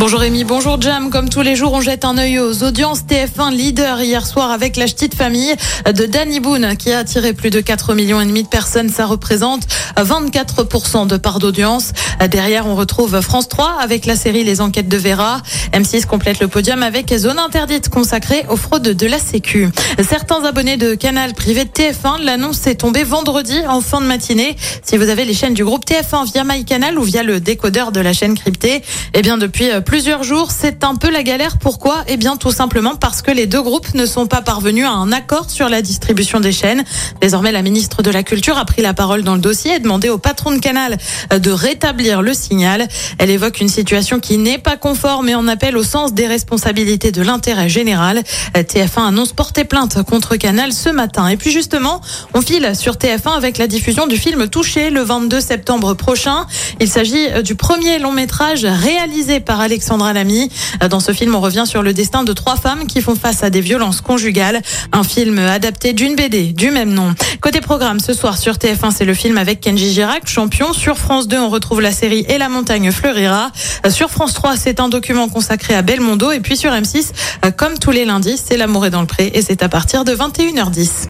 Bonjour Rémi, bonjour Jam. Comme tous les jours, on jette un œil aux audiences TF1 leader hier soir avec la petite famille de Danny Boone qui a attiré plus de 4 millions et demi de personnes. Ça représente 24% de part d'audience. Derrière, on retrouve France 3 avec la série Les Enquêtes de Vera. M6 complète le podium avec Zone Interdite consacrée aux fraudes de la Sécu. Certains abonnés de Canal privé de TF1, l'annonce est tombée vendredi en fin de matinée. Si vous avez les chaînes du groupe TF1 via MyCanal ou via le décodeur de la chaîne cryptée, eh bien depuis plusieurs jours, c'est un peu la galère. Pourquoi? Eh bien tout simplement parce que les deux groupes ne sont pas parvenus à un accord sur la distribution des chaînes. Désormais, la ministre de la Culture a pris la parole dans le dossier et demandé au patron de Canal de rétablir le signal. Elle évoque une situation qui n'est pas conforme et en appelle au sens des responsabilités de l'intérêt général. TF1 annonce porter plainte contre Canal ce matin. Et puis justement, on file sur TF1 avec la diffusion du film Touché le 22 septembre prochain. Il s'agit du premier long métrage réalisé par Alexandre Alexandra Lamy. Dans ce film, on revient sur le destin de trois femmes qui font face à des violences conjugales. Un film adapté d'une BD du même nom. Côté programme, ce soir sur TF1, c'est le film avec Kenji Girac, champion. Sur France 2, on retrouve la série Et la montagne fleurira. Sur France 3, c'est un document consacré à Belmondo. Et puis sur M6, comme tous les lundis, c'est L'amour est dans le pré et c'est à partir de 21h10.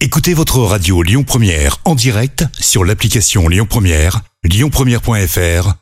Écoutez votre radio Lyon Première en direct sur l'application Lyon Première, lyonpremière.fr